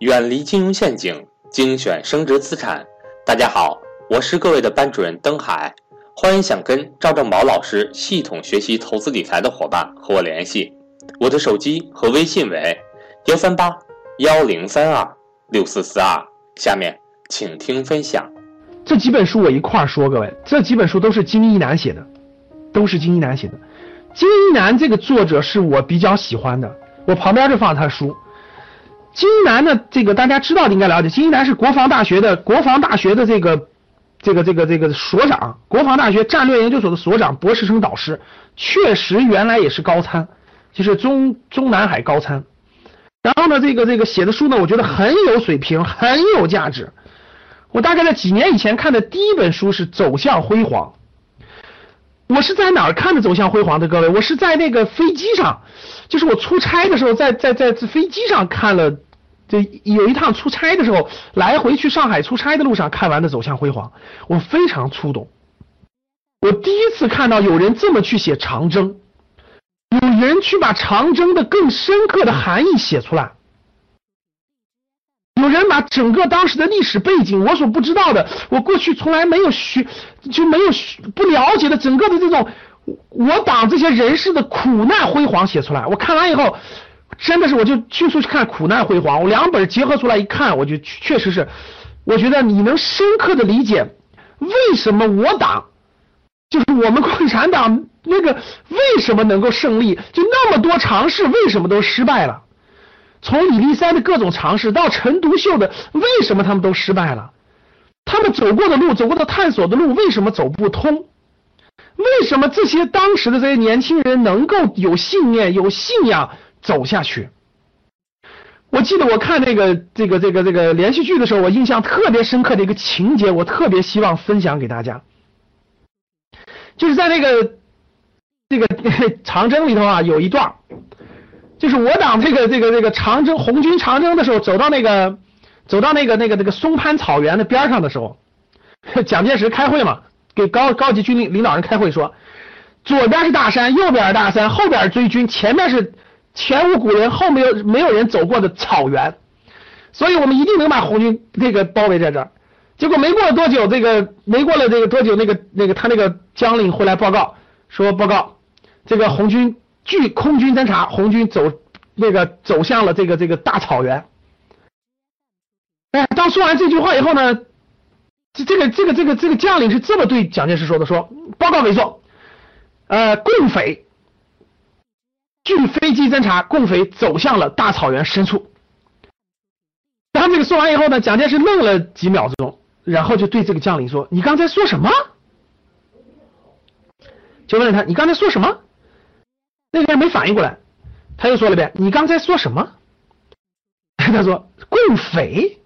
远离金融陷阱，精选升值资产。大家好，我是各位的班主任登海，欢迎想跟赵正宝老师系统学习投资理财的伙伴和我联系，我的手机和微信为幺三八幺零三二六四四二。下面请听分享。这几本书我一块儿说，各位，这几本书都是金一南写的，都是金一南写的。金一南这个作者是我比较喜欢的，我旁边就放他书。金一南呢，这个大家知道的应该了解，金一南是国防大学的国防大学的这个这个这个这个所长，国防大学战略研究所的所长，博士生导师，确实原来也是高参，就是中中南海高参。然后呢，这个这个写的书呢，我觉得很有水平，很有价值。我大概在几年以前看的第一本书是《走向辉煌》。我是在哪儿看的《走向辉煌》的？各位，我是在那个飞机上，就是我出差的时候，在在在飞机上看了。这有一趟出差的时候，来回去上海出差的路上看完的《走向辉煌》，我非常触动。我第一次看到有人这么去写长征，有人去把长征的更深刻的含义写出来，有人把整个当时的历史背景，我所不知道的，我过去从来没有学就没有不了解的整个的这种我党这些人士的苦难辉煌写出来。我看完以后。真的是，我就迅速去看《苦难辉煌》，我两本结合出来一看，我就确实是，我觉得你能深刻的理解为什么我党就是我们共产党那个为什么能够胜利，就那么多尝试为什么都失败了，从李立三的各种尝试到陈独秀的为什么他们都失败了，他们走过的路，走过的探索的路为什么走不通，为什么这些当时的这些年轻人能够有信念、有信仰？走下去。我记得我看那个这个这个这个连续剧的时候，我印象特别深刻的一个情节，我特别希望分享给大家。就是在那个这个 长征里头啊，有一段，就是我党这个这个这个长征红军长征的时候，走到那个走到那个那个那个松潘草原的边上的时候，蒋介石开会嘛，给高高级军领领导人开会说，左边是大山，右边是大山，后边追军，前面是。前无古人后没有没有人走过的草原，所以我们一定能把红军这个包围在这儿。结果没过了多久，这个没过了这个多久，那个那个他那个将领回来报告说，报告这个红军据空军侦察，红军走那个走向了这个这个大草原。哎，当说完这句话以后呢，这这个这个这个这个将领是这么对蒋介石说的：说报告委座，呃，共匪。据飞机侦察，共匪走向了大草原深处。然后这个说完以后呢，蒋介石愣了几秒钟，然后就对这个将领说：“你刚才说什么？”就问他：“你刚才说什么？”那个人没反应过来，他又说了遍：“你刚才说什么？” 他说：“共匪，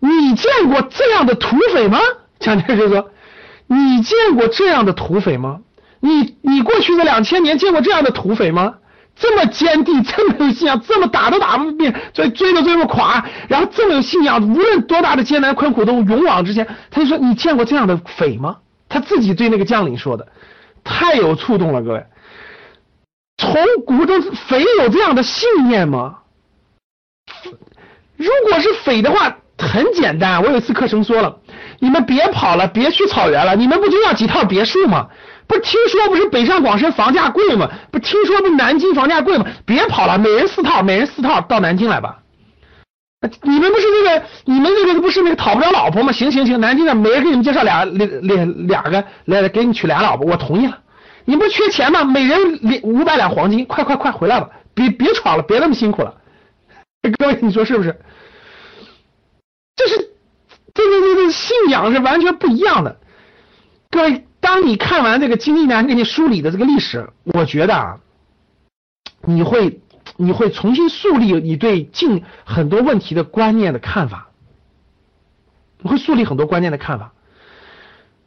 你见过这样的土匪吗？”蒋介石说：“你见过这样的土匪吗？你你过去这两千年见过这样的土匪吗？”这么坚定，这么有信仰，这么打都打不灭，追追都追不垮，然后这么有信仰，无论多大的艰难困苦都勇往直前。他就说：“你见过这样的匪吗？”他自己对那个将领说的，太有触动了，各位。从古到匪有这样的信念吗？如果是匪的话，很简单。我有一次课程说了，你们别跑了，别去草原了，你们不就要几套别墅吗？不听说不是北上广深房价贵吗？不听说不南京房价贵吗？别跑了，每人四套，每人四套到南京来吧。你们不是那个，你们那个不是那个讨不着老婆吗？行行行，南京的每人给你们介绍俩两两两个来给你娶俩老婆，我同意了。你不缺钱吗？每人两五百两黄金，快快快回来吧，别别闯了，别那么辛苦了。各位你说是不是？这是这个这个信仰是完全不一样的，各位。当你看完这个金一南给你梳理的这个历史，我觉得啊，你会你会重新树立你对近很多问题的观念的看法，你会树立很多观念的看法。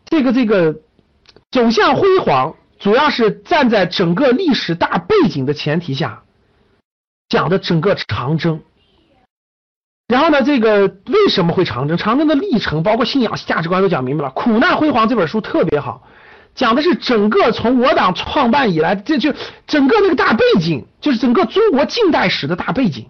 这个这个走向辉煌，主要是站在整个历史大背景的前提下讲的整个长征。然后呢，这个为什么会长征？长征的历程，包括信仰、价值观都讲明白了。《苦难辉煌》这本书特别好，讲的是整个从我党创办以来，这就整个那个大背景，就是整个中国近代史的大背景。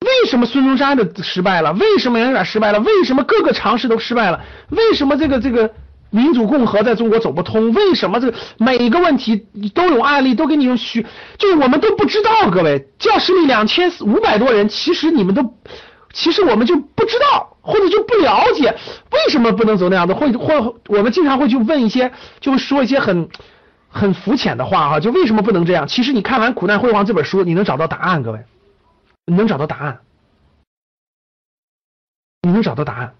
为什么孙中山的失败了？为什么杨展失败了？为什么各个尝试都失败了？为什么这个这个民主共和在中国走不通？为什么这每个问题都有案例，都给你用虚，就是我们都不知道。各位，教室里两千五百多人，其实你们都，其实我们就不知道，或者就不了解为什么不能走那样的，或或我们经常会去问一些，就会说一些很很肤浅的话哈，就为什么不能这样？其实你看完《苦难辉煌》这本书，你能找到答案，各位。你能找到答案，你能找到答案。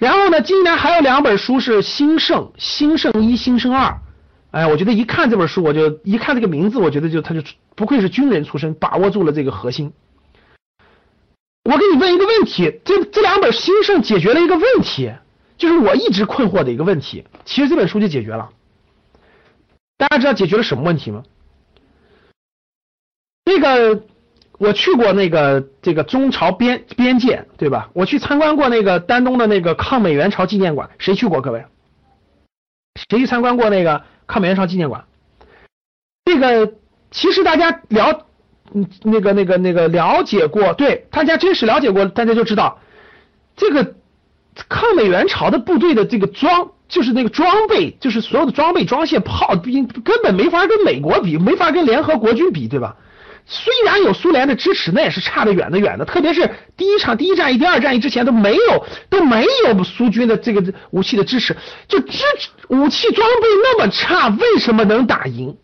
然后呢，今年还有两本书是《兴盛》《兴盛一》《兴盛二》。哎，我觉得一看这本书，我就一看这个名字，我觉得就他就不愧是军人出身，把握住了这个核心。我给你问一个问题，这这两本《兴盛》解决了一个问题，就是我一直困惑的一个问题。其实这本书就解决了。大家知道解决了什么问题吗？那个我去过那个这个中朝边边界，对吧？我去参观过那个丹东的那个抗美援朝纪念馆，谁去过？各位，谁去参观过那个抗美援朝纪念馆？这个其实大家了，嗯，那个那个那个了解过，对，大家真实了解过，大家就知道，这个抗美援朝的部队的这个装，就是那个装备，就是所有的装备、装卸、炮兵，根本没法跟美国比，没法跟联合国军比，对吧？虽然有苏联的支持，那也是差得远的远的。特别是第一场第一战役、第二战役之前都没有都没有苏军的这个武器的支持，就支武器装备那么差，为什么能打赢？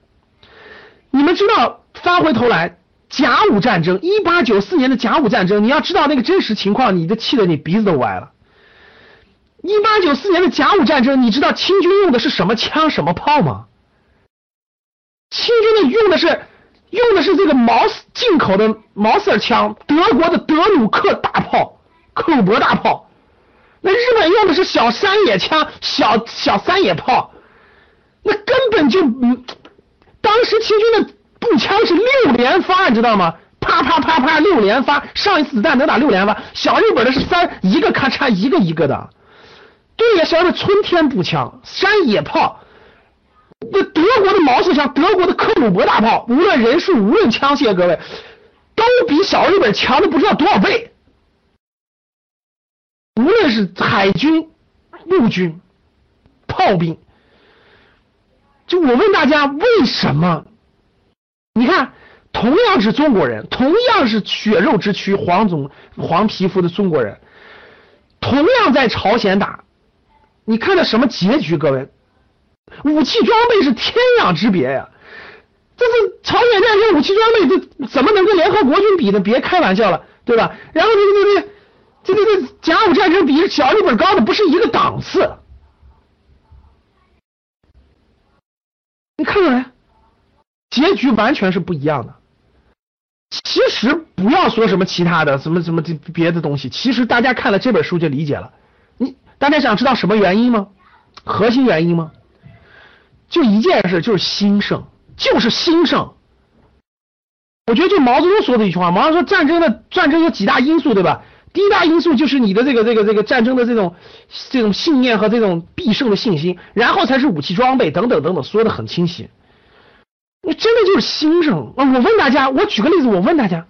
你们知道，翻回头来，甲午战争，一八九四年的甲午战争，你要知道那个真实情况，你都气得你鼻子都歪了。一八九四年的甲午战争，你知道清军用的是什么枪、什么炮吗？清军的用的是。用的是这个毛进口的毛瑟枪，德国的德鲁克大炮、克虏伯大炮。那日本用的是小山野枪、小小山野炮，那根本就，嗯当时清军的步枪是六连发，你知道吗？啪啪啪啪六连发，上一次子弹能打六连发。小日本的是三一个咔嚓一个一个的，对呀，小的春天步枪、山野炮。那德国的毛瑟枪，德国的克虏伯大炮，无论人数，无论枪械，各位都比小日本强的不知道多少倍。无论是海军、陆军、炮兵，就我问大家，为什么？你看，同样是中国人，同样是血肉之躯、黄种、黄皮肤的中国人，同样在朝鲜打，你看到什么结局？各位？武器装备是天壤之别呀！这是朝鲜战争武器装备，这怎么能跟联合国军比呢？别开玩笑了，对吧？然后这个这个这个这甲午战争比小日本高的不是一个档次。你看看来，结局完全是不一样的。其实不要说什么其他的，什么什么这别的东西，其实大家看了这本书就理解了。你大家想知道什么原因吗？核心原因吗？就一件事，就是兴盛，就是兴盛。我觉得就毛泽东说的一句话，毛泽东说战争的战争有几大因素，对吧？第一大因素就是你的这个这个这个战争的这种这种信念和这种必胜的信心，然后才是武器装备等等等等，说的很清晰。你真的就是兴盛。我问大家，我举个例子，我问大家，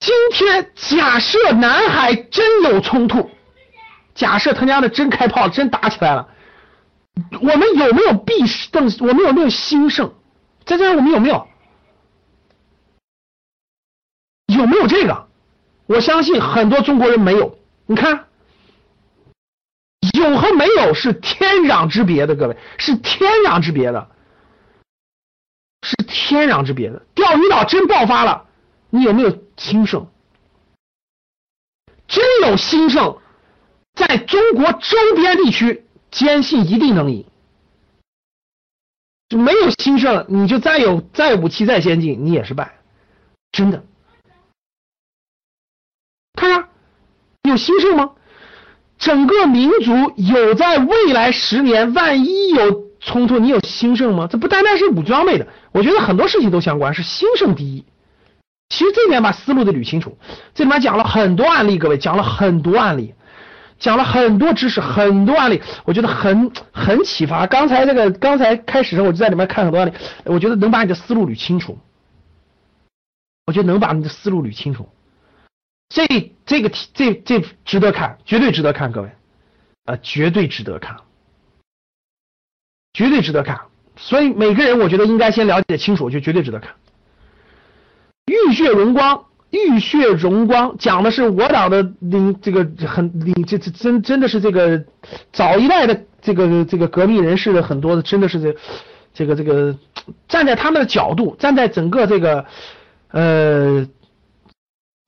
今天假设南海真有冲突，假设他娘的真开炮，真打起来了。我们有没有必胜？我们有没有兴盛？在这我们有没有？有没有这个？我相信很多中国人没有。你看，有和没有是天壤之别的，各位是天壤之别的，是天壤之别的。钓鱼岛真爆发了，你有没有兴盛？真有兴盛，在中国周边地区。坚信一定能赢，就没有兴盛，你就再有再武器再先进，你也是败，真的。看呀，有兴盛吗？整个民族有在未来十年，万一有冲突，你有兴盛吗？这不单单是武装备的，我觉得很多事情都相关，是兴盛第一。其实这里面把思路得捋清楚，这里面讲了很多案例，各位讲了很多案例。讲了很多知识，很多案例，我觉得很很启发。刚才这个刚才开始时候，我就在里面看很多案例，我觉得能把你的思路捋清楚。我觉得能把你的思路捋清楚。这这个题这这值得看，绝对值得看，各位，啊，绝对值得看，绝对值得看。所以每个人我觉得应该先了解清楚，我觉得绝对值得看。浴血荣光，浴血荣光讲的是我党的领这个很领这这真真的是这个早一代的这个这个革命人士的很多的真的是这这个这个站在他们的角度，站在整个这个呃。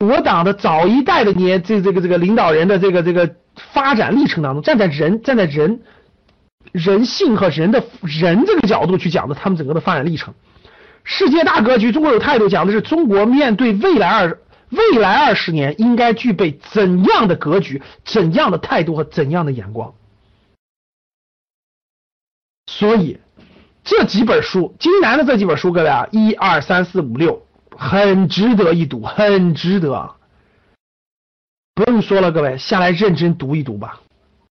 我党的早一代的年，这这个这个领导人的这个这个发展历程当中，站在人站在人人性和人的人这个角度去讲的，他们整个的发展历程，世界大格局，中国有态度，讲的是中国面对未来二未来二十年应该具备怎样的格局、怎样的态度和怎样的眼光。所以这几本书，金南的这几本书，各位啊，一二三四五六。很值得一读，很值得，不用说了，各位下来认真读一读吧。